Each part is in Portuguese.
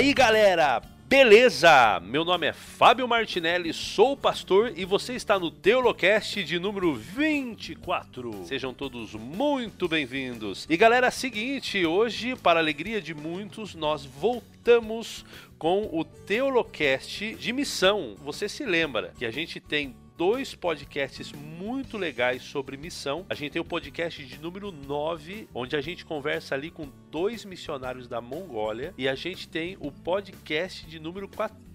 aí, galera? Beleza? Meu nome é Fábio Martinelli, sou pastor e você está no Teolocast de número 24. Sejam todos muito bem-vindos. E galera, seguinte, hoje, para alegria de muitos, nós voltamos com o Teolocast de missão. Você se lembra que a gente tem dois podcasts muito legais sobre missão. A gente tem o podcast de número 9, onde a gente conversa ali com dois missionários da Mongólia, e a gente tem o podcast de número 14,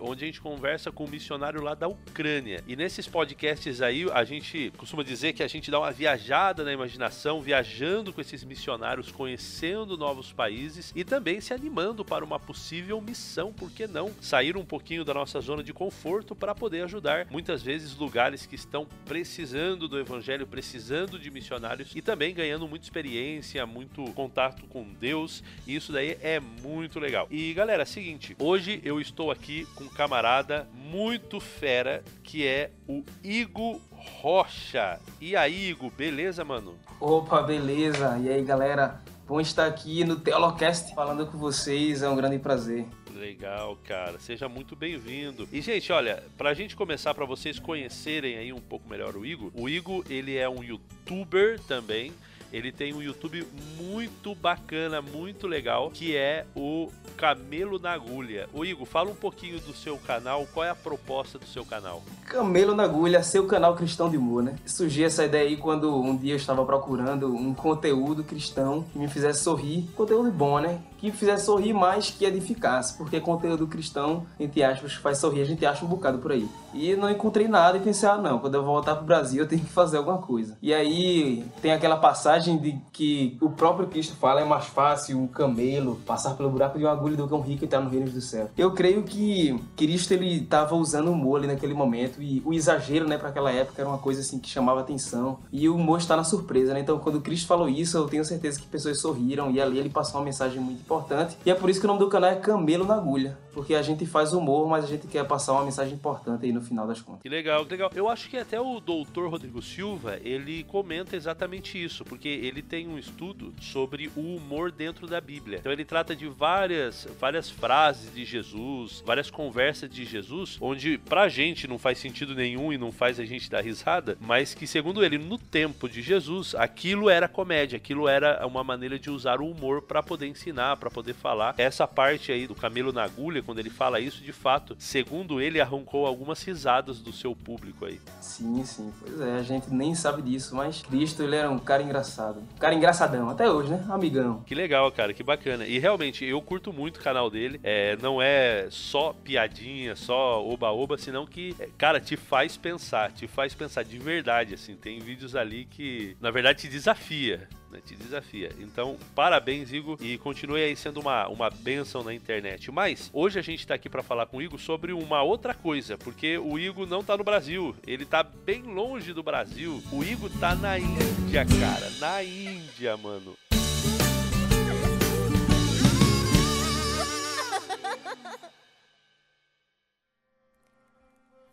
onde a gente conversa com um missionário lá da Ucrânia. E nesses podcasts aí, a gente costuma dizer que a gente dá uma viajada na imaginação, viajando com esses missionários, conhecendo novos países e também se animando para uma possível missão, por que não? Sair um pouquinho da nossa zona de conforto para poder ajudar muitas vezes vezes lugares que estão precisando do evangelho, precisando de missionários e também ganhando muita experiência, muito contato com Deus. E isso daí é muito legal. E galera, é seguinte, hoje eu estou aqui com um camarada muito fera que é o Igo Rocha. E aí, Igo, beleza, mano? Opa, beleza. E aí, galera? Bom estar aqui no Teolocast falando com vocês, é um grande prazer. Legal, cara. Seja muito bem-vindo. E, gente, olha, pra gente começar, para vocês conhecerem aí um pouco melhor o Igor, o Igor, ele é um youtuber também. Ele tem um YouTube muito bacana, muito legal, que é o Camelo na Agulha. O Igor, fala um pouquinho do seu canal, qual é a proposta do seu canal? Camelo na Agulha, seu canal cristão de humor, né? Surgiu essa ideia aí quando um dia eu estava procurando um conteúdo cristão que me fizesse sorrir. Conteúdo bom, né? Que fizesse sorrir mais que edificasse, porque conteúdo cristão, entre aspas, faz sorrir, a gente acha um bocado por aí. E não encontrei nada e pensei, ah não, quando eu voltar pro Brasil eu tenho que fazer alguma coisa. E aí tem aquela passagem de que o próprio Cristo fala é mais fácil um camelo passar pelo buraco de uma agulha do que um rico entrar no reino do céu. Eu creio que Cristo ele estava usando humor ali naquele momento e o exagero, né, para aquela época era uma coisa assim que chamava atenção e o humor está na surpresa, né? Então quando Cristo falou isso, eu tenho certeza que pessoas sorriram e ali ele passou uma mensagem muito importante. E é por isso que o nome do canal é Camelo na Agulha, porque a gente faz humor, mas a gente quer passar uma mensagem importante aí no final das contas. Que legal, que legal. Eu acho que até o doutor Rodrigo Silva, ele comenta exatamente isso, porque ele tem um estudo sobre o humor dentro da Bíblia. Então ele trata de várias, várias frases de Jesus, várias conversas de Jesus, onde pra gente não faz sentido nenhum e não faz a gente dar risada, mas que segundo ele, no tempo de Jesus, aquilo era comédia, aquilo era uma maneira de usar o humor para poder ensinar, para poder falar. Essa parte aí do camelo na agulha, quando ele fala isso, de fato, segundo ele, arrancou algumas risadas do seu público aí. Sim, sim, pois é, a gente nem sabe disso, mas Cristo ele era um cara engraçado. Cara engraçadão, até hoje, né? Amigão. Que legal, cara, que bacana. E realmente, eu curto muito o canal dele. É, não é só piadinha, só oba-oba, senão que, é, cara, te faz pensar, te faz pensar de verdade, assim. Tem vídeos ali que, na verdade, te desafia. Né, te desafia. Então, parabéns, Igor, e continue aí sendo uma, uma benção na internet. Mas, hoje a gente tá aqui para falar com o Igor sobre uma outra coisa, porque o Igor não tá no Brasil, ele tá bem longe do Brasil. O Igor tá na Índia, cara, na Índia, mano.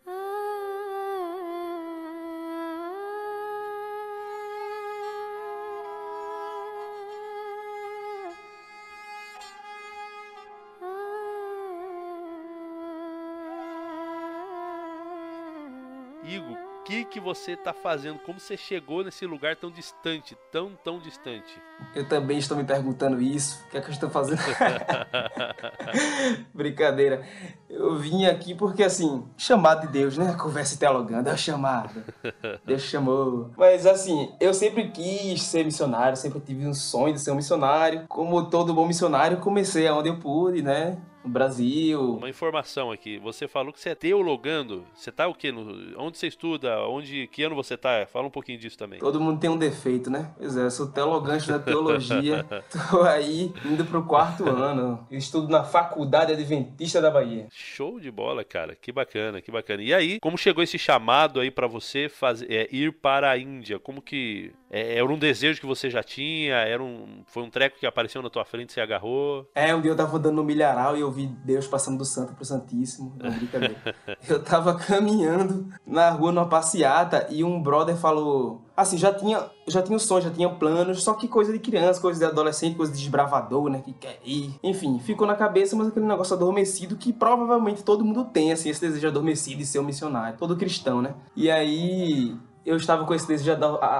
Igor, você está fazendo? Como você chegou nesse lugar tão distante, tão, tão distante? Eu também estou me perguntando isso. O que é que eu estou fazendo? Brincadeira. Eu vim aqui porque, assim, chamado de Deus, né? Conversa teologando, é o chamado. Deus chamou. Mas, assim, eu sempre quis ser missionário, sempre tive um sonho de ser um missionário. Como todo bom missionário, comecei aonde eu pude, né? No Brasil. Uma informação aqui, você falou que você é teologando. Você tá o quê? No, onde você estuda? Onde, que ano você tá? Fala um pouquinho disso também. Todo mundo tem um defeito, né? Pois é, eu sou teologante da teologia. Tô aí indo pro quarto ano. Eu estudo na Faculdade Adventista da Bahia. Show de bola, cara. Que bacana, que bacana. E aí, como chegou esse chamado aí para você fazer, é, ir para a Índia? Como que É, era um desejo que você já tinha? Era um, foi um treco que apareceu na tua frente e você agarrou? É, um dia eu tava andando no milharal e eu vi Deus passando do santo pro santíssimo. Não, brincadeira. eu tava caminhando na rua numa passeata e um brother falou... Assim, já tinha, já tinha sonhos, já tinha planos, só que coisa de criança, coisa de adolescente, coisa de desbravador, né, que quer ir. Enfim, ficou na cabeça, mas aquele negócio adormecido que provavelmente todo mundo tem, assim, esse desejo adormecido de ser um missionário. Todo cristão, né? E aí eu estava com esse desejo,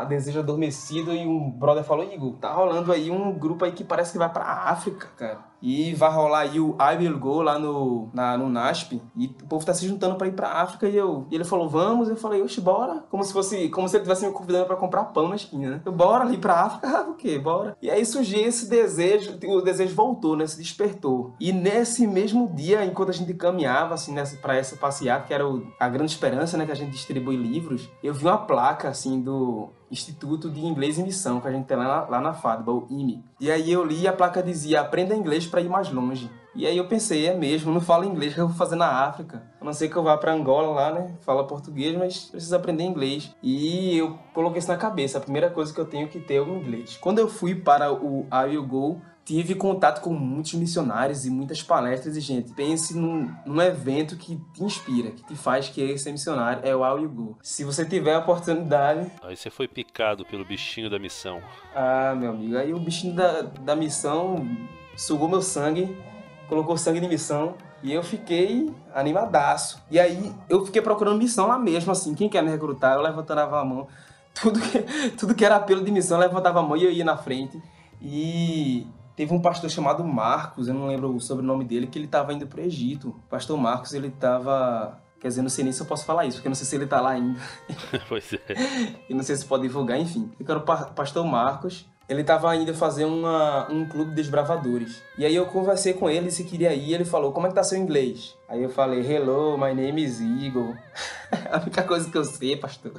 desejo adormecido e um brother falou, Igor, tá rolando aí um grupo aí que parece que vai pra África, cara. E vai rolar aí o I Will Go lá no, na, no NASP. E o povo tá se juntando para ir pra África. E, eu, e ele falou, vamos. Eu falei, oxe, bora. Como se fosse, como se ele tivesse me convidando para comprar pão na esquina, né? Eu, bora ali pra África. Ah, o quê? Bora. E aí surgiu esse desejo. O desejo voltou, né? Se despertou. E nesse mesmo dia, enquanto a gente caminhava, assim, nessa, pra essa passeata, que era o, a grande esperança, né? Que a gente distribui livros. Eu vi uma placa, assim, do Instituto de Inglês e Missão, que a gente tem lá, lá na FADBA, o IME. E aí eu li e a placa dizia, aprenda inglês para ir mais longe. E aí eu pensei, é mesmo, não falo inglês, que eu vou fazer na África. A não ser que eu vá para Angola lá, né? Fala português, mas preciso aprender inglês. E eu coloquei isso na cabeça, a primeira coisa que eu tenho que ter é o inglês. Quando eu fui para o I Will Go, tive contato com muitos missionários e muitas palestras e gente, pense num, num, evento que te inspira, que te faz querer ser missionário, é o All You Go. Se você tiver a oportunidade... Aí você foi picado pelo bichinho da missão. Ah, meu amigo, aí o bichinho da, da missão sugou meu sangue, colocou sangue de missão e eu fiquei animadaço. E aí eu fiquei procurando missão lá mesmo, assim, quem quer me recrutar, eu levantava a mão. Tudo que, tudo que era apelo de missão, eu levantava a mão e eu ia na frente. E Teve um pastor chamado Marcos, eu não lembro o sobrenome dele, que ele estava indo para o Egito. O pastor Marcos, ele estava Quer dizer, não sei nem se eu posso falar isso, porque eu não sei se ele tá lá ainda. pois é. e não sei se pode divulgar, enfim. Eu quero o pastor Marcos. Ele estava indo fazer uma, um clube de desbravadores. E aí eu conversei com ele se queria ir. Ele falou, como é que tá seu inglês? Aí eu falei, hello, my name is Eagle. A única coisa que eu sei, pastor.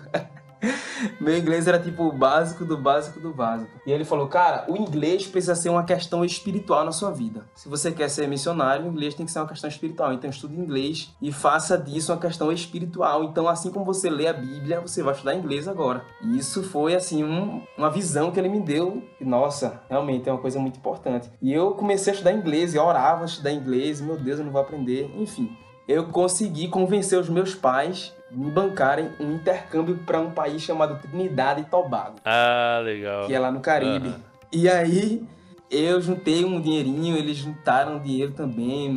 Meu inglês era tipo o básico do básico do básico. E ele falou: Cara, o inglês precisa ser uma questão espiritual na sua vida. Se você quer ser missionário, o inglês tem que ser uma questão espiritual. Então estude inglês e faça disso uma questão espiritual. Então, assim como você lê a Bíblia, você vai estudar inglês agora. E isso foi, assim, um, uma visão que ele me deu. E, nossa, realmente é uma coisa muito importante. E eu comecei a estudar inglês, e orava a estudar inglês. Meu Deus, eu não vou aprender. Enfim, eu consegui convencer os meus pais me bancarem um intercâmbio para um país chamado Trinidade e Tobago. Ah, legal. Que é lá no Caribe. Uhum. E aí eu juntei um dinheirinho, eles juntaram dinheiro também.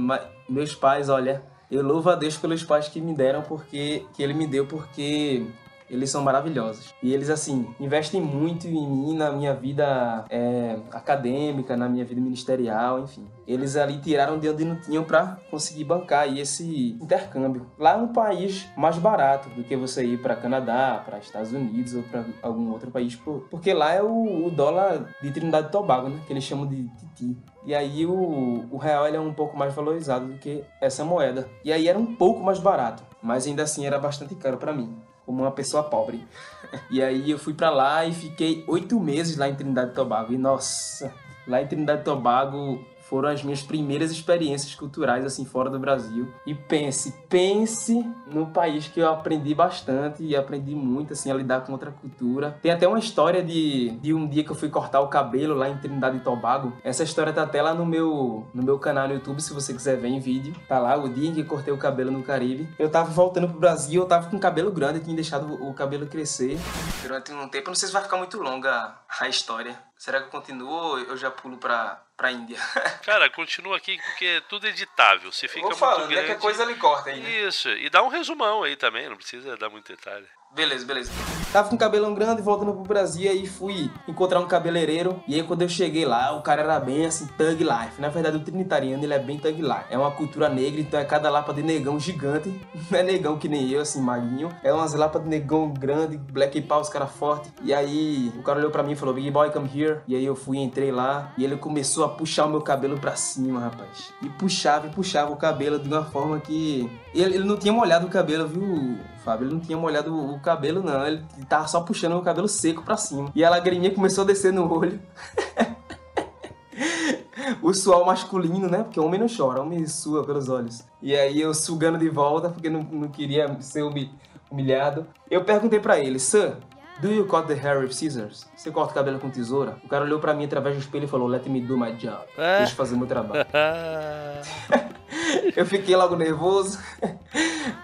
Meus pais, olha, eu louvo a Deus pelos pais que me deram porque que ele me deu porque eles são maravilhosos. E eles, assim, investem muito em mim, na minha vida é, acadêmica, na minha vida ministerial, enfim. Eles ali tiraram de onde não tinham para conseguir bancar aí esse intercâmbio. Lá é um país mais barato do que você ir para Canadá, para Estados Unidos ou para algum outro país, porque lá é o, o, dólar de Trindade e Tobago, né? Que eles chamam de Titi. E aí o, o real é um pouco mais valorizado do que essa moeda. E aí era um pouco mais barato, mas ainda assim era bastante caro para mim como uma pessoa pobre. E aí eu fui para lá e fiquei oito meses lá em Trindade e Tobago. E nossa, lá em Trindade e Tobago foram as minhas primeiras experiências culturais assim fora do Brasil. E pense, pense no país que eu aprendi bastante e aprendi muito assim a lidar com outra cultura. Tem até uma história de, de um dia que eu fui cortar o cabelo lá em Trindade e Tobago. Essa história tá até lá no meu no meu canal no YouTube, se você quiser ver em vídeo. Tá lá o dia em que cortei o cabelo no Caribe. Eu tava voltando pro Brasil, eu tava com cabelo grande, eu tinha deixado o cabelo crescer durante um tempo. Não sei se vai ficar muito longa a história. Será que eu continuo ou eu já pulo pra, pra Índia? Cara, continua aqui porque é tudo editável. Se fica Vou falando, muito grande... é que a coisa ele corta aí, né? Isso, e dá um resumão aí também, não precisa dar muito detalhe. Beleza, beleza. Tava com cabelão grande, voltando pro Brasil, aí fui encontrar um cabeleireiro. E aí quando eu cheguei lá, o cara era bem assim, thug life. Na verdade, o trinitariano, ele é bem thug life. É uma cultura negra, então é cada lapa de negão gigante. Não é negão que nem eu, assim, maguinho. É umas lapas de negão grande, black power, os caras fortes. E aí o cara olhou pra mim e falou, Big Boy, come here. E aí eu fui, entrei lá, e ele começou a puxar o meu cabelo pra cima, rapaz. E puxava e puxava o cabelo de uma forma que... Ele, ele não tinha molhado o cabelo, viu, Fábio? Ele não tinha molhado o cabelo, não. Ele tava só puxando o cabelo seco pra cima. E a lagriminha começou a descer no olho. o suor masculino, né? Porque homem não chora, homem sua pelos olhos. E aí eu sugando de volta, porque não, não queria ser humilhado. Eu perguntei para ele, Sam, Do you cut the hair with scissors? Você corta o cabelo com tesoura? O cara olhou pra mim através do espelho e falou, let me do my job. É. Deixa eu fazer meu trabalho. eu fiquei logo nervoso.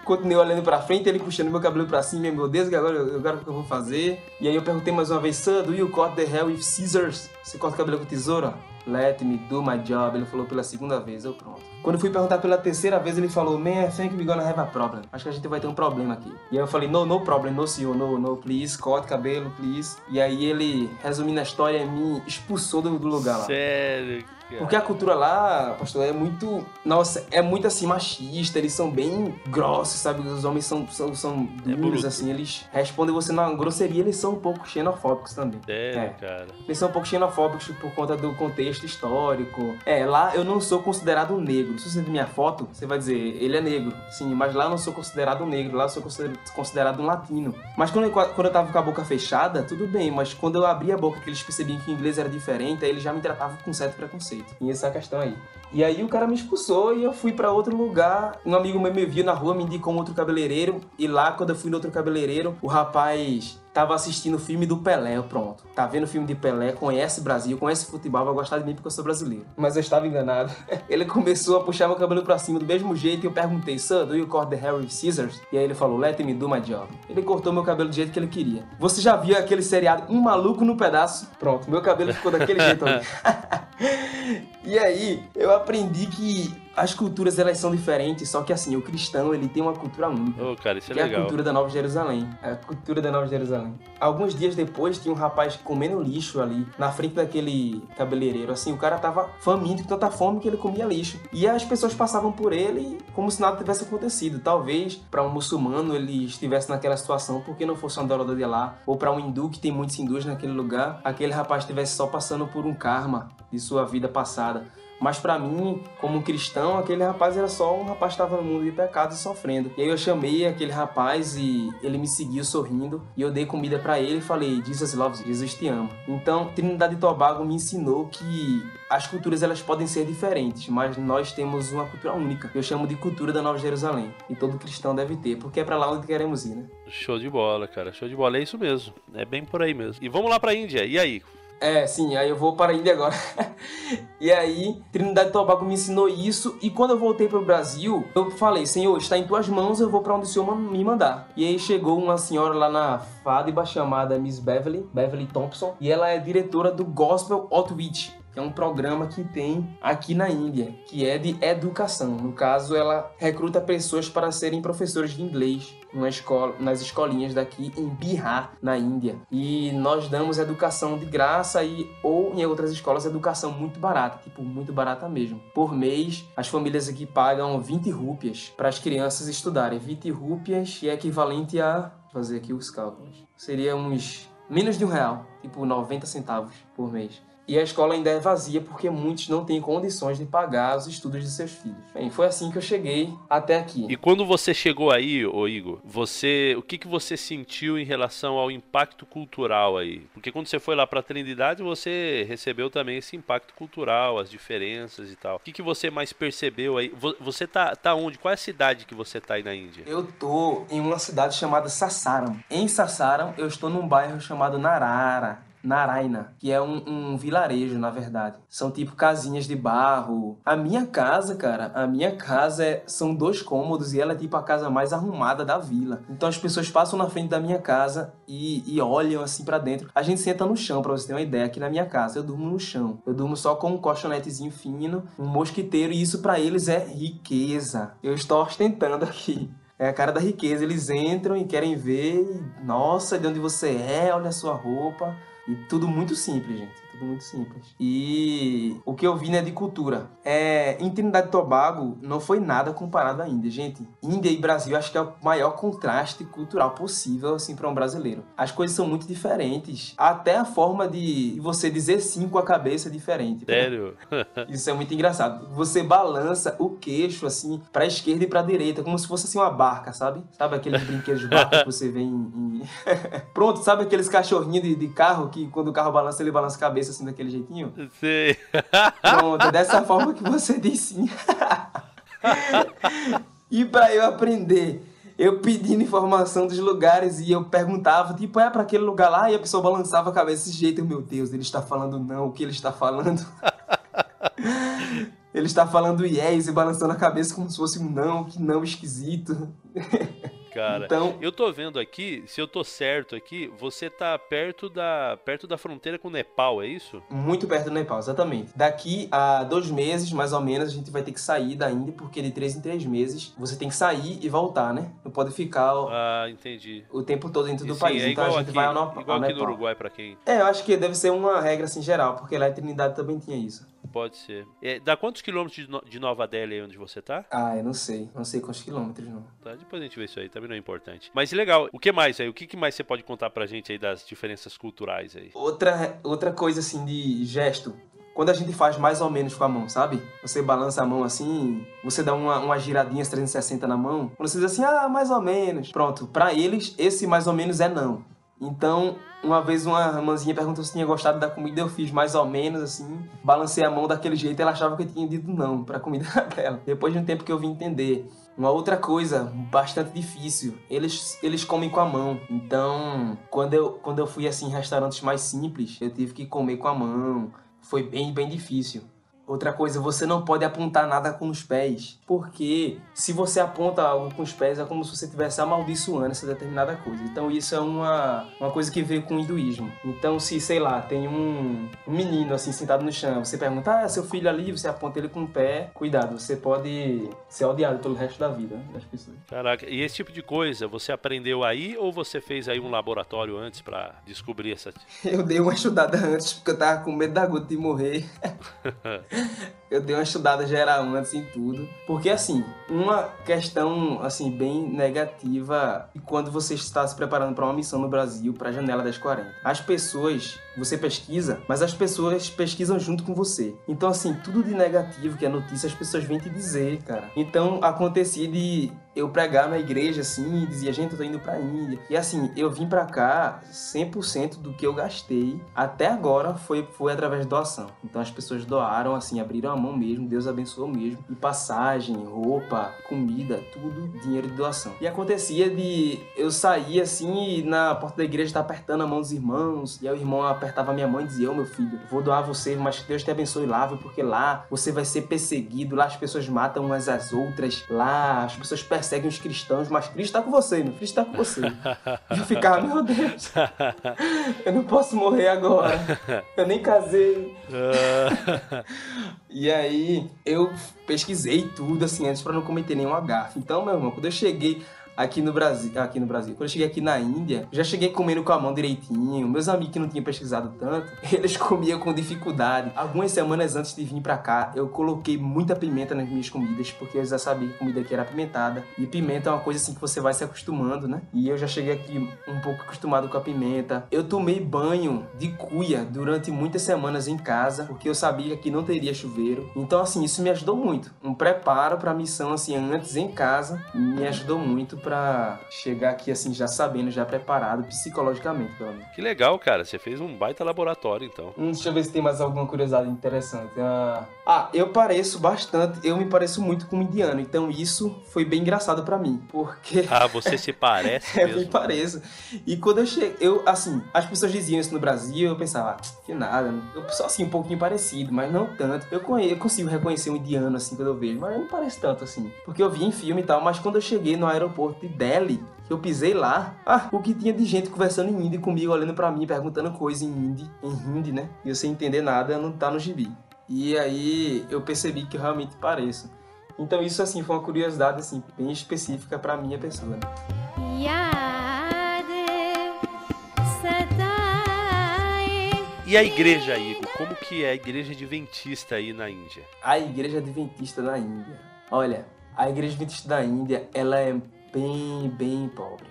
Continuei olhando pra frente, ele puxando meu cabelo pra cima. Meu Deus, que agora agora o que eu vou fazer? E aí eu perguntei mais uma vez, sir, do you cut the hair with scissors? Você corta o cabelo com tesoura? Let me do my job. Ele falou pela segunda vez, eu pronto. Quando eu fui perguntar pela terceira vez, ele falou, man, I think we're gonna have a problem. Acho que a gente vai ter um problema aqui. E aí eu falei, no, no problem, no senhor, no, no, please, corte cabelo, please. E aí ele, resumindo a história, me expulsou do, do lugar lá. Sério. Porque a cultura lá, pastor, é muito. Nossa, é muito assim, machista. Eles são bem grossos, sabe? Os homens são, são, são duros, bruto. assim. Eles respondem você na grosseria, eles são um pouco xenofóbicos também. Sério, É. cara. Eles são um pouco xenofóbicos por conta do contexto histórico. É, lá eu não sou considerado negro. Se você ver minha foto, você vai dizer, ele é negro. Sim, mas lá eu não sou considerado negro. Lá eu sou consider- considerado um latino. Mas quando eu, quando eu tava com a boca fechada, tudo bem. Mas quando eu abri a boca, que eles percebiam que o inglês era diferente, aí eles já me tratavam com certo preconceito. E essa é a questão aí. E aí o cara me expulsou e eu fui pra outro lugar. Um amigo meu me viu na rua, me indicou um outro cabeleireiro. E lá, quando eu fui no outro cabeleireiro, o rapaz tava assistindo o filme do Pelé. Pronto. Tá vendo o filme de Pelé, conhece Brasil, conhece futebol, vai gostar de mim porque eu sou brasileiro. Mas eu estava enganado. Ele começou a puxar meu cabelo pra cima do mesmo jeito e eu perguntei, Sir, do you cut the hair with scissors? E aí ele falou, let me do my job. Ele cortou meu cabelo do jeito que ele queria. Você já viu aquele seriado Um Maluco no Pedaço? Pronto, meu cabelo ficou daquele jeito ali. E aí, eu aprendi que as culturas elas são diferentes, só que assim, o cristão ele tem uma cultura única. Ô, cara, isso é Que é a legal. cultura da Nova Jerusalém. É a cultura da Nova Jerusalém. Alguns dias depois, tinha um rapaz comendo lixo ali, na frente daquele cabeleireiro. Assim, o cara tava faminto, com tanta fome que ele comia lixo. E as pessoas passavam por ele como se nada tivesse acontecido. Talvez, para um muçulmano, ele estivesse naquela situação porque não fosse um adorador de lá. Ou para um hindu, que tem muitos hindus naquele lugar, aquele rapaz estivesse só passando por um karma de sua vida passada. Mas pra mim, como cristão, aquele rapaz era só um rapaz que estava no mundo de pecado e sofrendo. E aí eu chamei aquele rapaz e ele me seguiu sorrindo. E eu dei comida pra ele e falei, Jesus loves Jesus te ama. Então, Trinidade e Tobago me ensinou que as culturas elas podem ser diferentes, mas nós temos uma cultura única. Eu chamo de cultura da Nova Jerusalém. E todo cristão deve ter, porque é pra lá onde queremos ir, né? Show de bola, cara. Show de bola. É isso mesmo. É bem por aí mesmo. E vamos lá pra Índia. E aí? É, sim, aí eu vou para a Índia agora. e aí, Trinidade e Tobago me ensinou isso. E quando eu voltei para o Brasil, eu falei: Senhor, está em tuas mãos, eu vou para onde o Senhor me mandar. E aí chegou uma senhora lá na Fádiba chamada Miss Beverly, Beverly Thompson, e ela é diretora do Gospel Outreach. Que é um programa que tem aqui na Índia, que é de educação. No caso, ela recruta pessoas para serem professores de inglês escola, nas escolinhas daqui em Bihar, na Índia. E nós damos educação de graça e ou em outras escolas educação muito barata, tipo muito barata mesmo. Por mês, as famílias aqui pagam 20 rúpias para as crianças estudarem. 20 rúpias é equivalente a fazer aqui os cálculos. Seria uns menos de um real, tipo 90 centavos por mês. E a escola ainda é vazia porque muitos não têm condições de pagar os estudos de seus filhos. Bem, foi assim que eu cheguei até aqui. E quando você chegou aí, ô Igor, você, o que, que você sentiu em relação ao impacto cultural aí? Porque quando você foi lá pra Trindade, você recebeu também esse impacto cultural, as diferenças e tal. O que, que você mais percebeu aí? Vo- Você tá, tá onde? Qual é a cidade que você tá aí na Índia? Eu tô em uma cidade chamada Sassaram. Em Sassaram, eu estou num bairro chamado Narara. Naraina, que é um, um vilarejo, na verdade. São tipo casinhas de barro. A minha casa, cara, a minha casa é- são dois cômodos e ela é tipo a casa mais arrumada da vila. Então as pessoas passam na frente da minha casa e, e olham assim pra dentro. A gente senta no chão, pra você ter uma ideia. Aqui na minha casa, eu durmo no chão. Eu durmo só com um colchonetezinho fino, um mosquiteiro, e isso pra eles é riqueza. Eu estou ostentando aqui. É a cara da riqueza. Eles entram e querem ver. Nossa, de onde você é? Olha a sua roupa. E tudo muito simples, gente. Muito simples. E o que eu vi, né, de cultura. É, em Trinidade e Tobago não foi nada comparado à Índia, gente. Índia e Brasil acho que é o maior contraste cultural possível, assim, para um brasileiro. As coisas são muito diferentes. Até a forma de você dizer sim com a cabeça é diferente. Sério? Isso é muito engraçado. Você balança o queixo, assim, pra esquerda e pra direita, como se fosse, assim, uma barca, sabe? Sabe aqueles brinquedos de barca que você vê em... em- Pronto, sabe aqueles cachorrinhos de, de carro que quando o carro balança, ele balança a cabeça, assim, daquele jeitinho? Sei. Pronto, é dessa forma que você diz sim. e pra eu aprender eu pedindo informação dos lugares e eu perguntava, tipo, é para aquele lugar lá? E a pessoa balançava a cabeça desse jeito. Meu Deus, ele está falando não, o que ele está falando? ele está falando yes e balançando a cabeça como se fosse um não, que não esquisito. Cara. Então, eu tô vendo aqui, se eu tô certo aqui, você tá perto da, perto da fronteira com o Nepal, é isso? Muito perto do Nepal, exatamente. Daqui a dois meses, mais ou menos, a gente vai ter que sair da Índia, porque de três em três meses você tem que sair e voltar, né? Não pode ficar o, ah, entendi. o tempo todo dentro do país. É então a gente aqui, vai ao, ao igual aqui no Uruguai, pra quem. É, eu acho que deve ser uma regra assim geral, porque lá em Trinidade também tinha isso. Pode ser. É, dá quantos quilômetros de, no de Nova Delhi onde você tá? Ah, eu não sei. Não sei quantos quilômetros, não. Tá, depois a gente vê isso aí, também não é importante. Mas legal. O que mais aí? O que, que mais você pode contar pra gente aí das diferenças culturais aí? Outra, outra coisa assim de gesto. Quando a gente faz mais ou menos com a mão, sabe? Você balança a mão assim, você dá uma, uma giradinha 360 na mão. Quando você diz assim, ah, mais ou menos. Pronto, para eles, esse mais ou menos é não. Então, uma vez uma irmãzinha perguntou se tinha gostado da comida, eu fiz mais ou menos assim, balancei a mão daquele jeito, ela achava que eu tinha dito não para a comida dela. Depois de um tempo que eu vim entender. Uma outra coisa bastante difícil, eles, eles comem com a mão. Então, quando eu, quando eu fui assim em restaurantes mais simples, eu tive que comer com a mão. Foi bem, bem difícil. Outra coisa, você não pode apontar nada com os pés, porque se você aponta algo com os pés é como se você estivesse amaldiçoando essa determinada coisa. Então isso é uma, uma coisa que veio com o hinduísmo. Então se, sei lá, tem um, um menino assim sentado no chão, você pergunta, ah, seu filho ali, você aponta ele com o pé, cuidado, você pode ser odiado pelo resto da vida das pessoas. Caraca, e esse tipo de coisa, você aprendeu aí ou você fez aí um laboratório antes para descobrir essa... Eu dei uma estudada antes, porque eu tava com medo da gota de morrer. eu dei uma estudada geral antes em tudo. Porque, assim, uma questão, assim, bem negativa e quando você está se preparando para uma missão no Brasil, para a Janela 1040. As pessoas, você pesquisa, mas as pessoas pesquisam junto com você. Então, assim, tudo de negativo que é notícia, as pessoas vêm te dizer, cara. Então, acontecia de eu pregar na igreja, assim, e dizia, gente, eu tô indo pra Índia. E assim, eu vim pra cá, 100% do que eu gastei até agora foi, foi através de doação. Então as pessoas doaram, assim, abriram a mão mesmo, Deus abençoou mesmo. E passagem, roupa, comida, tudo dinheiro de doação. E acontecia de eu sair assim e na porta da igreja tá apertando a mão dos irmãos. E aí o irmão apertava a minha mão e dizia: oh, meu filho, vou doar você, mas que Deus te abençoe lá, porque lá você vai ser perseguido, lá as pessoas matam umas às outras, lá as pessoas os cristãos, mas Cristo está com você, meu Cristo está com você. e eu ficava, meu Deus, eu não posso morrer agora. Eu nem casei. e aí eu pesquisei tudo assim antes para não cometer nenhum gafe. Então, meu irmão, quando eu cheguei aqui no Brasil, aqui no Brasil. Quando eu cheguei aqui na Índia, já cheguei comendo com a mão direitinho. Meus amigos que não tinham pesquisado tanto, eles comiam com dificuldade. Algumas semanas antes de vir para cá, eu coloquei muita pimenta nas minhas comidas, porque eu já sabia que comida aqui era apimentada. E pimenta é uma coisa assim que você vai se acostumando, né? E eu já cheguei aqui um pouco acostumado com a pimenta. Eu tomei banho de cuia durante muitas semanas em casa, porque eu sabia que não teria chuveiro. Então assim, isso me ajudou muito. Um preparo para a missão assim antes em casa me ajudou muito para chegar aqui assim já sabendo, já preparado psicologicamente, pelo menos. Que legal, cara. Você fez um baita laboratório, então. Hum, deixa eu ver se tem mais alguma curiosidade interessante. Ah, ah eu pareço bastante, eu me pareço muito com um indiano, então isso foi bem engraçado para mim, porque Ah, você se parece é, mesmo. me pareço. E quando eu cheguei, eu assim, as pessoas diziam isso no Brasil, eu pensava, ah, que nada, eu sou assim um pouquinho parecido, mas não tanto. Eu, eu consigo reconhecer um indiano assim quando eu vejo, mas não parece tanto assim, porque eu vi em filme e tal, mas quando eu cheguei no aeroporto aeroporto de Delhi, que eu pisei lá, ah, o que tinha de gente conversando em hindi comigo, olhando para mim, perguntando coisa em hindi, em hindi, né? E eu sem entender nada, não tá no gibi. E aí eu percebi que eu realmente pareço. Então isso assim foi uma curiosidade assim bem específica para minha pessoa. E a igreja, Igor? Como que é a igreja adventista aí na Índia? A igreja adventista na Índia. Olha, a igreja adventista da Índia, ela é bem, bem pobre,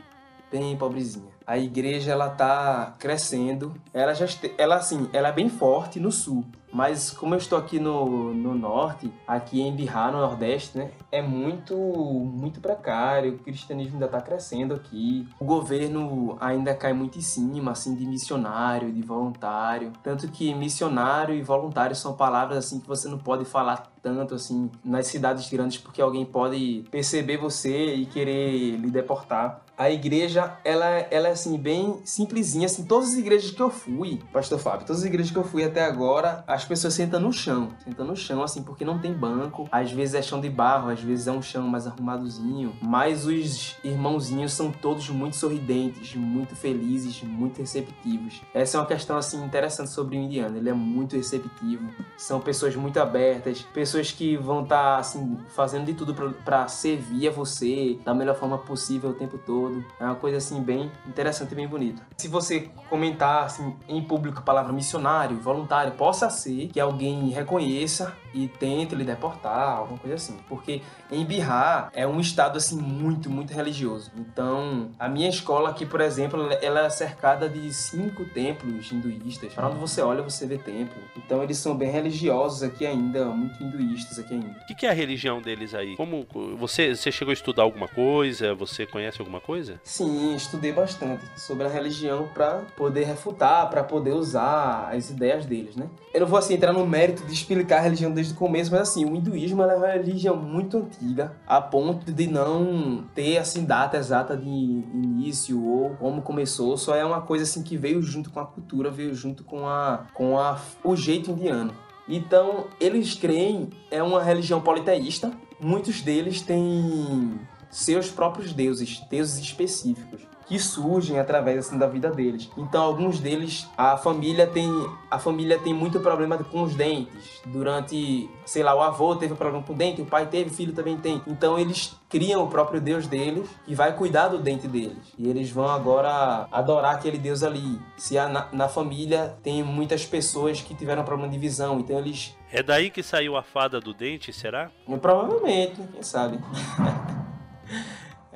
bem pobrezinha. A igreja ela tá crescendo, ela já ela assim, ela é bem forte no sul. Mas como eu estou aqui no, no norte, aqui em Bihar, no nordeste, né? É muito, muito precário. O cristianismo ainda está crescendo aqui. O governo ainda cai muito em cima, assim, de missionário, de voluntário. Tanto que missionário e voluntário são palavras, assim, que você não pode falar tanto assim nas cidades grandes porque alguém pode perceber você e querer lhe deportar a igreja, ela, ela é assim, bem simplesinha, assim, todas as igrejas que eu fui, pastor Fábio, todas as igrejas que eu fui até agora, as pessoas sentam no chão, sentam no chão, assim, porque não tem banco, às vezes é chão de barro, às vezes é um chão mais arrumadozinho, mas os irmãozinhos são todos muito sorridentes, muito felizes, muito receptivos. Essa é uma questão, assim, interessante sobre o indiano, ele é muito receptivo, são pessoas muito abertas, pessoas que vão estar, tá, assim, fazendo de tudo para servir a você da melhor forma possível o tempo todo. É uma coisa assim bem interessante e bem bonita. Se você comentar assim, em público a palavra missionário, voluntário, possa ser que alguém reconheça e tente lhe deportar, alguma coisa assim. Porque em Bihar é um estado assim muito, muito religioso. Então, a minha escola aqui, por exemplo, ela é cercada de cinco templos hinduístas. Para onde você olha, você vê templo. Então, eles são bem religiosos aqui ainda, muito hinduístas aqui ainda. O que, que é a religião deles aí? Como você, você chegou a estudar alguma coisa? Você conhece alguma coisa? Sim, estudei bastante sobre a religião para poder refutar, para poder usar as ideias deles, né? Eu não vou assim entrar no mérito de explicar a religião desde o começo, mas assim, o hinduísmo é uma religião muito antiga, a ponto de não ter assim data exata de início ou como começou, só é uma coisa assim que veio junto com a cultura, veio junto com a com a o jeito indiano. Então, eles creem é uma religião politeísta. Muitos deles têm seus próprios deuses, deuses específicos que surgem através assim da vida deles. Então alguns deles a família tem a família tem muito problema com os dentes. Durante, sei lá, o avô teve problema com o dente, o pai teve, o filho também tem. Então eles criam o próprio deus deles que vai cuidar do dente deles. E eles vão agora adorar aquele deus ali. Se a, na, na família tem muitas pessoas que tiveram problema de visão, então eles É daí que saiu a fada do dente, será? Provavelmente, quem sabe.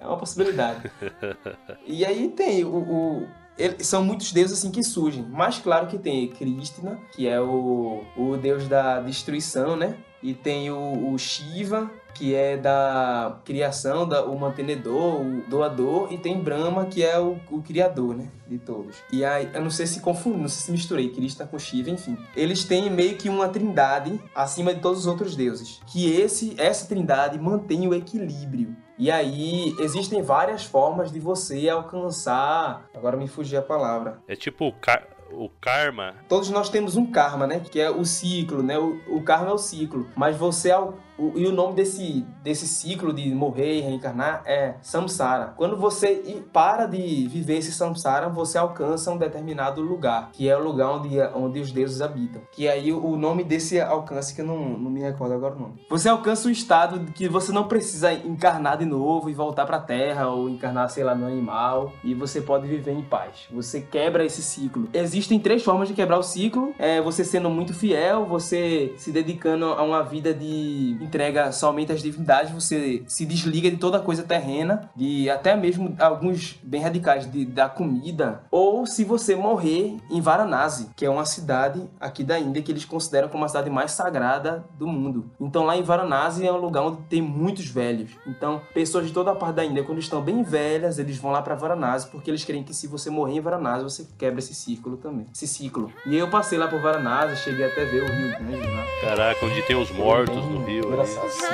É uma possibilidade. e aí tem o, o são muitos deuses assim que surgem. Mas claro que tem Krishna, que é o, o deus da destruição, né? E tem o, o Shiva, que é da criação, da, o mantenedor, o doador, e tem Brahma, que é o, o criador, né? De todos. E aí, eu não sei se confundi, não sei se misturei Krishna com Shiva, enfim. Eles têm meio que uma trindade acima de todos os outros deuses. Que esse, essa trindade mantém o equilíbrio e aí existem várias formas de você alcançar. Agora me fugiu a palavra. É tipo o karma. Todos nós temos um karma, né? Que é o ciclo, né? O, o karma é o ciclo. Mas você, o, e o nome desse, desse ciclo de morrer e reencarnar é samsara. Quando você para de viver esse samsara, você alcança um determinado lugar, que é o lugar onde, onde os deuses habitam. Que aí o nome desse alcance, que eu não, não me recordo agora o nome. Você alcança um estado que você não precisa encarnar de novo e voltar para a Terra, ou encarnar, sei lá, no animal, e você pode viver em paz. Você quebra esse ciclo. Existem três formas de quebrar o ciclo. É você sendo muito fiel, você se dedicando a uma vida de entrega somente às divindades, você se desliga de toda coisa terrena, de até mesmo alguns bem radicais de, da comida, ou se você morrer em Varanasi, que é uma cidade aqui da Índia que eles consideram como a cidade mais sagrada do mundo. Então lá em Varanasi é um lugar onde tem muitos velhos. Então pessoas de toda a parte da Índia, quando estão bem velhas, eles vão lá para Varanasi porque eles creem que se você morrer em Varanasi, você quebra esse círculo também, esse ciclo. E eu passei lá por Varanasi, cheguei até ver o Rio Grande lá. Caraca, onde tem os mortos no rio engraçado. Sim.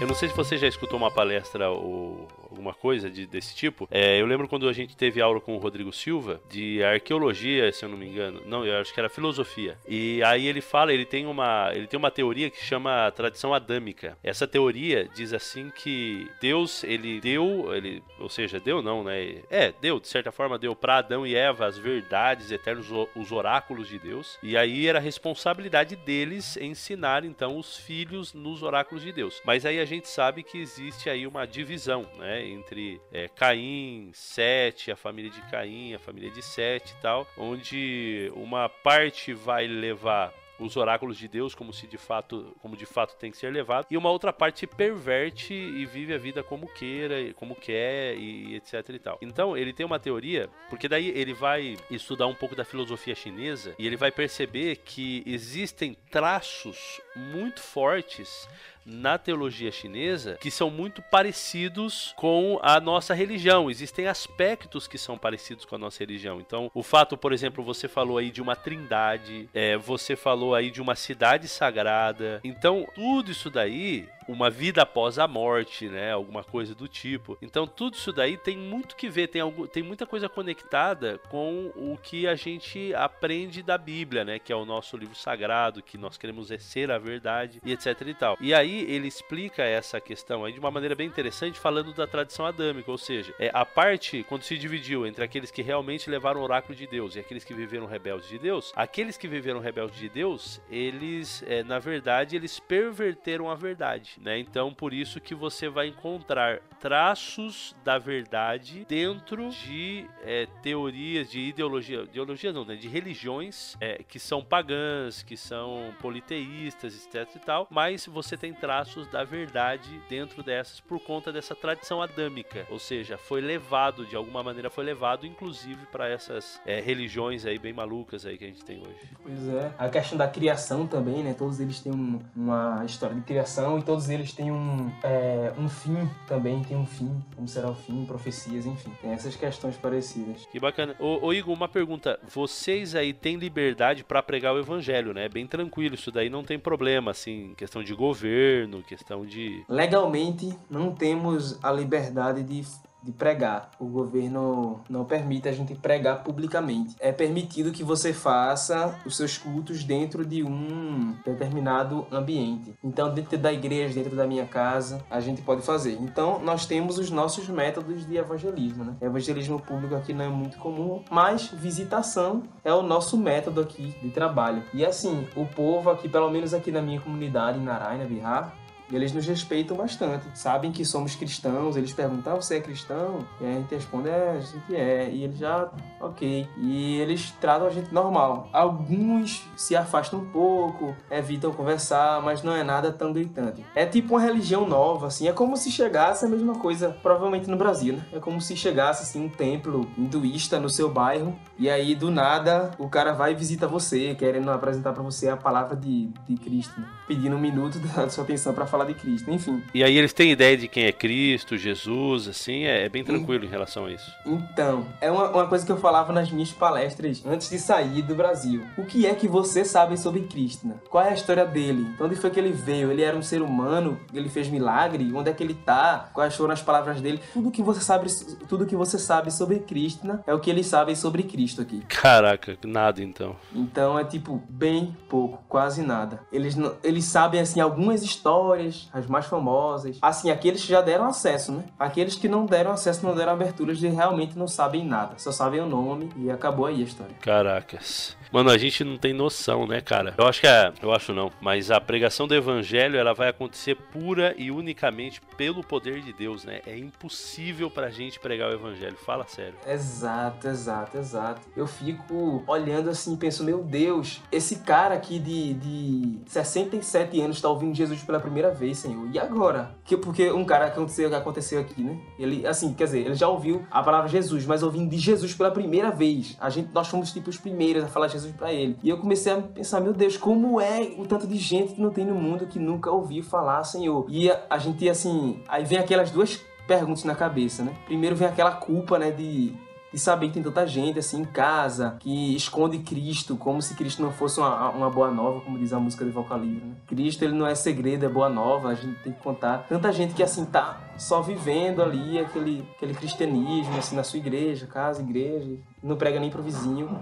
Eu não sei se você já escutou uma palestra ou alguma coisa de, desse tipo. É, eu lembro quando a gente teve aula com o Rodrigo Silva de arqueologia, se eu não me engano. Não, eu acho que era filosofia. E aí ele fala, ele tem uma, ele tem uma teoria que chama tradição adâmica. Essa teoria diz assim que Deus, ele deu, ele, ou seja, deu não, né? É, deu, de certa forma deu para Adão e Eva as verdades eternas, os oráculos de Deus. E aí era responsabilidade deles ensinar então os filhos nos oráculos de Deus. Mas aí a gente sabe que existe aí uma divisão, né? Entre é, Caim, Sete, a família de Caim, a família de Sete e tal, onde uma parte vai levar os oráculos de Deus como se de fato, como de fato tem que ser levado, e uma outra parte perverte e vive a vida como queira, como quer e etc e tal. Então, ele tem uma teoria, porque daí ele vai estudar um pouco da filosofia chinesa e ele vai perceber que existem traços muito fortes na teologia chinesa que são muito parecidos com a nossa religião. Existem aspectos que são parecidos com a nossa religião. Então, o fato, por exemplo, você falou aí de uma trindade, é, você falou aí de uma cidade sagrada. Então, tudo isso daí uma vida após a morte, né? Alguma coisa do tipo. Então tudo isso daí tem muito que ver, tem, algo, tem muita coisa conectada com o que a gente aprende da Bíblia, né? Que é o nosso livro sagrado, que nós queremos ser a verdade e etc e tal. E aí ele explica essa questão aí de uma maneira bem interessante, falando da tradição adâmica, ou seja, é a parte quando se dividiu entre aqueles que realmente levaram o oráculo de Deus e aqueles que viveram rebeldes de Deus, aqueles que viveram rebeldes de Deus, eles, é, na verdade, eles perverteram a verdade né? Então, por isso que você vai encontrar traços da verdade dentro de é, teorias de ideologia, ideologia não, né? De religiões é, que são pagãs, que são politeístas, etc e tal, mas você tem traços da verdade dentro dessas por conta dessa tradição adâmica, ou seja, foi levado de alguma maneira foi levado, inclusive para essas é, religiões aí bem malucas aí que a gente tem hoje. Pois é, a questão da criação também, né? Todos eles têm um, uma história de criação e todos eles têm um, é, um fim também, tem um fim, como será o fim, profecias, enfim. Tem essas questões parecidas. Que bacana. Ô, ô Igor, uma pergunta. Vocês aí têm liberdade para pregar o evangelho, né? Bem tranquilo, isso daí não tem problema, assim, questão de governo, questão de. Legalmente, não temos a liberdade de de pregar. O governo não permite a gente pregar publicamente. É permitido que você faça os seus cultos dentro de um determinado ambiente. Então, dentro da igreja, dentro da minha casa, a gente pode fazer. Então, nós temos os nossos métodos de evangelismo. Né? Evangelismo público aqui não é muito comum, mas visitação é o nosso método aqui de trabalho. E assim, o povo aqui, pelo menos aqui na minha comunidade, em Naraina, Bihar, eles nos respeitam bastante. Sabem que somos cristãos, eles perguntam, ah, você é cristão? E a gente responde, é, a gente é. E eles já, ok. E eles tratam a gente normal. Alguns se afastam um pouco, evitam conversar, mas não é nada tão gritante. É tipo uma religião nova, assim. É como se chegasse a mesma coisa, provavelmente no Brasil, né? É como se chegasse, assim, um templo hinduísta no seu bairro. E aí, do nada, o cara vai e visita você, querendo apresentar para você a palavra de, de Cristo. Né? Pedindo um minuto da sua atenção para falar falar de Cristo, enfim. E aí eles têm ideia de quem é Cristo, Jesus, assim, é, é bem tranquilo e, em relação a isso. Então, é uma, uma coisa que eu falava nas minhas palestras antes de sair do Brasil. O que é que você sabe sobre Cristo? Né? Qual é a história dele? De onde foi que ele veio? Ele era um ser humano? Ele fez milagre? Onde é que ele tá? Quais foram as palavras dele? Tudo que você sabe, tudo que você sabe sobre Cristo né? é o que eles sabem sobre Cristo aqui. Caraca, nada então. Então é tipo bem pouco, quase nada. Eles eles sabem assim algumas histórias as mais famosas. Assim, aqueles que já deram acesso, né? Aqueles que não deram acesso, não deram aberturas, de realmente não sabem nada. Só sabem o nome e acabou aí a história. Caracas. Mano, a gente não tem noção, né, cara? Eu acho que é. Eu acho não. Mas a pregação do evangelho, ela vai acontecer pura e unicamente pelo poder de Deus, né? É impossível pra gente pregar o evangelho. Fala sério. Exato, exato, exato. Eu fico olhando assim, penso, meu Deus, esse cara aqui de, de 67 anos tá ouvindo Jesus pela primeira vez, Senhor. E agora? Que, porque um cara aconteceu, que aconteceu aqui, né? Ele, assim, quer dizer, ele já ouviu a palavra Jesus, mas ouvindo de Jesus pela primeira vez. A gente, nós fomos tipo os primeiros a falar Jesus para ele. E eu comecei a pensar, meu Deus, como é o tanto de gente que não tem no mundo que nunca ouviu falar, Senhor. E a, a gente, assim, aí vem aquelas duas perguntas na cabeça, né? Primeiro vem aquela culpa, né, de de saber que tem tanta gente assim em casa que esconde Cristo como se Cristo não fosse uma, uma boa nova, como diz a música de Vocal Livre. Né? Cristo ele não é segredo, é boa nova, a gente tem que contar. Tanta gente que assim tá só vivendo ali aquele, aquele cristianismo assim na sua igreja, casa, igreja, não prega nem pro vizinho.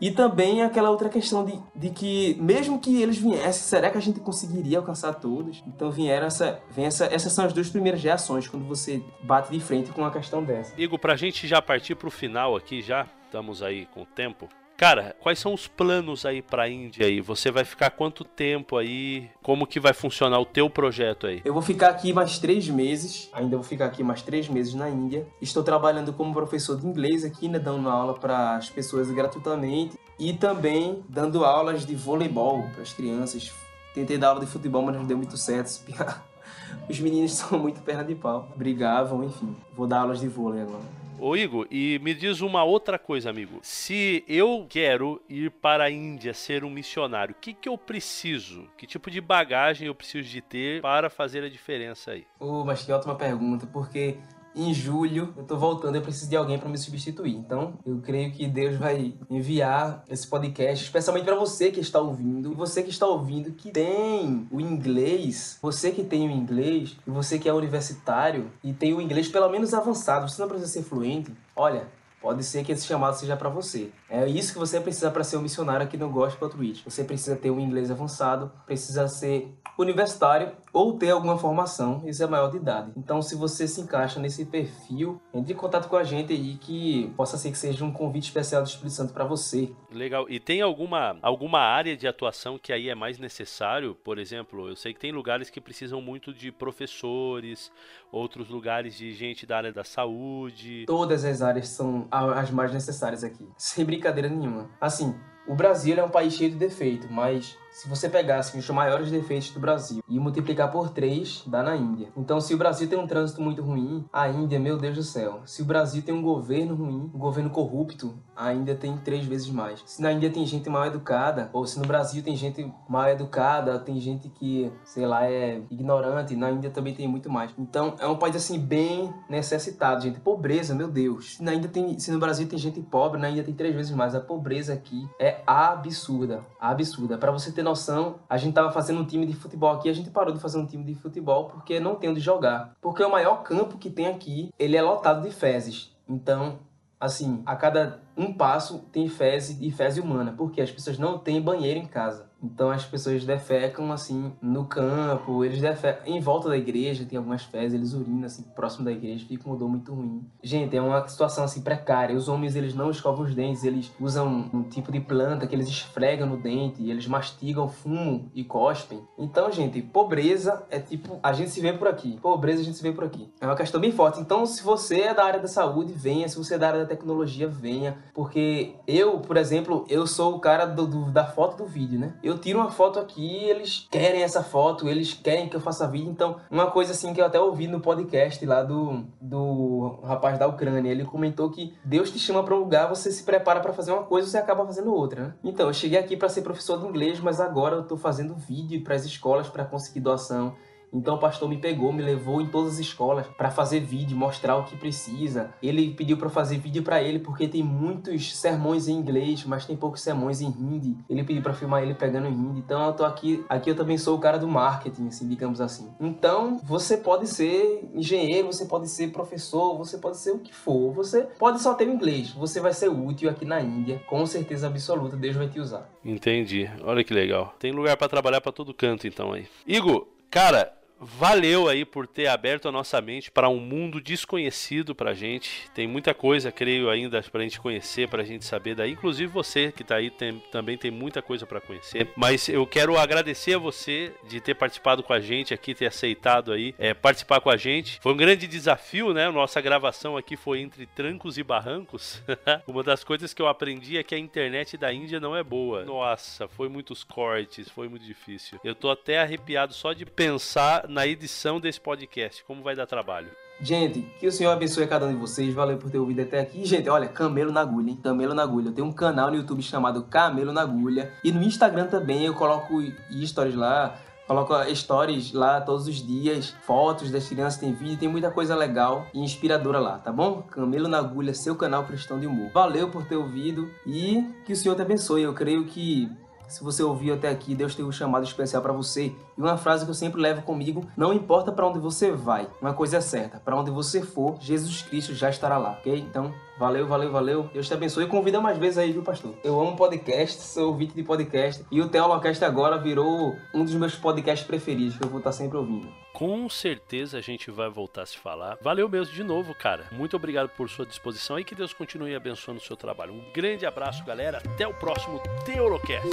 E também aquela outra questão de, de que, mesmo que eles viessem, será que a gente conseguiria alcançar todos? Então vieram essa, vem essa, essas são as duas primeiras reações quando você bate de frente com uma questão dessa. Igor, pra gente já partir pro final aqui, já estamos aí com o tempo. Cara, quais são os planos aí pra Índia aí? Você vai ficar quanto tempo aí? Como que vai funcionar o teu projeto aí? Eu vou ficar aqui mais três meses, ainda vou ficar aqui mais três meses na Índia. Estou trabalhando como professor de inglês aqui, né, dando aula para as pessoas gratuitamente e também dando aulas de voleibol para as crianças. Tentei dar aula de futebol, mas não deu muito certo. Os meninos são muito perna de pau, brigavam, enfim. Vou dar aulas de vôlei agora. Ô Igor, e me diz uma outra coisa, amigo. Se eu quero ir para a Índia ser um missionário, o que, que eu preciso? Que tipo de bagagem eu preciso de ter para fazer a diferença aí? Oh, mas que ótima pergunta, porque em julho eu tô voltando, eu preciso de alguém para me substituir. Então, eu creio que Deus vai enviar esse podcast, especialmente para você que está ouvindo, e você que está ouvindo que tem o inglês, você que tem o inglês, e você que é universitário e tem o inglês pelo menos avançado, você não precisa ser fluente. Olha, pode ser que esse chamado seja para você. É isso que você precisa para ser um missionário aqui no Gospel Twitch. Você precisa ter um inglês avançado, precisa ser universitário ou ter alguma formação, isso é maior de idade. Então, se você se encaixa nesse perfil, entre em contato com a gente aí que possa ser que seja um convite especial do Espírito Santo para você. Legal. E tem alguma, alguma área de atuação que aí é mais necessário? Por exemplo, eu sei que tem lugares que precisam muito de professores, outros lugares de gente da área da saúde. Todas as áreas são as mais necessárias aqui, sem brincadeira nenhuma. Assim, o Brasil é um país cheio de defeito, mas se você pegasse os maiores defeitos do Brasil e multiplicar por 3, dá na Índia. Então, se o Brasil tem um trânsito muito ruim, a Índia, meu Deus do céu. Se o Brasil tem um governo ruim, um governo corrupto, a Índia tem três vezes mais. Se na Índia tem gente mal educada, ou se no Brasil tem gente mal educada, tem gente que, sei lá, é ignorante, na Índia também tem muito mais. Então, é um país assim bem necessitado, gente. Pobreza, meu Deus. Se na Índia tem, se no Brasil tem gente pobre, na Índia tem três vezes mais. A pobreza aqui é absurda, absurda. Para você ter noção, a gente tava fazendo um time de futebol aqui, a gente parou de fazer um time de futebol porque não tem onde jogar. Porque o maior campo que tem aqui, ele é lotado de fezes. Então, assim, a cada um passo tem fezes e fezes humana, porque as pessoas não têm banheiro em casa. Então as pessoas defecam assim no campo, eles defecam em volta da igreja, tem algumas fezes, eles urinam assim próximo da igreja, fica um odor muito ruim. Gente, é uma situação assim precária. Os homens eles não escovam os dentes, eles usam um tipo de planta que eles esfregam no dente, eles mastigam fumo e cospem. Então, gente, pobreza é tipo, a gente se vê por aqui. Pobreza a gente se vê por aqui. É uma questão bem forte. Então, se você é da área da saúde, venha, se você é da área da tecnologia, venha, porque eu, por exemplo, eu sou o cara do, do da foto do vídeo, né? Eu tiro uma foto aqui, eles querem essa foto, eles querem que eu faça vídeo. Então, uma coisa assim que eu até ouvi no podcast lá do, do rapaz da Ucrânia, ele comentou que Deus te chama para um lugar, você se prepara para fazer uma coisa, você acaba fazendo outra, né? Então, eu cheguei aqui para ser professor de inglês, mas agora eu tô fazendo vídeo para as escolas para conseguir doação. Então o pastor me pegou, me levou em todas as escolas para fazer vídeo, mostrar o que precisa. Ele pediu para fazer vídeo para ele porque tem muitos sermões em inglês, mas tem poucos sermões em hindi. Ele pediu para filmar ele pegando em hindi. Então eu tô aqui, aqui eu também sou o cara do marketing, assim, digamos assim. Então, você pode ser engenheiro, você pode ser professor, você pode ser o que for. Você pode só ter o inglês, você vai ser útil aqui na Índia, com certeza absoluta, Deus vai te usar. Entendi. Olha que legal. Tem lugar para trabalhar para todo canto então aí. Igor, Cara, valeu aí por ter aberto a nossa mente para um mundo desconhecido pra gente. Tem muita coisa, creio, ainda pra gente conhecer, pra gente saber daí. Inclusive você que tá aí tem, também tem muita coisa para conhecer. Mas eu quero agradecer a você de ter participado com a gente aqui, ter aceitado aí é, participar com a gente. Foi um grande desafio, né? Nossa gravação aqui foi entre trancos e barrancos. Uma das coisas que eu aprendi é que a internet da Índia não é boa. Nossa, foi muitos cortes, foi muito difícil. Eu tô até arrepiado só de pensar na edição desse podcast? Como vai dar trabalho? Gente, que o Senhor abençoe cada um de vocês. Valeu por ter ouvido até aqui. Gente, olha, Camelo na Agulha, hein? Camelo na Agulha. Eu tenho um canal no YouTube chamado Camelo na Agulha. E no Instagram também eu coloco stories lá. Coloco stories lá todos os dias, fotos das crianças, tem vídeo, tem muita coisa legal e inspiradora lá, tá bom? Camelo na Agulha, seu canal cristão de humor. Valeu por ter ouvido e que o Senhor te abençoe. Eu creio que Se você ouviu até aqui, Deus tem um chamado especial para você. E uma frase que eu sempre levo comigo: não importa para onde você vai, uma coisa é certa, para onde você for, Jesus Cristo já estará lá, ok? Então, Valeu, valeu, valeu. Deus te abençoe. E convida mais vezes aí, viu, pastor? Eu amo podcast, sou ouvinte de podcast. E o Teolocast agora virou um dos meus podcasts preferidos, que eu vou estar sempre ouvindo. Com certeza a gente vai voltar a se falar. Valeu mesmo de novo, cara. Muito obrigado por sua disposição e que Deus continue abençoando o seu trabalho. Um grande abraço, galera. Até o próximo Teolocast.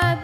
अब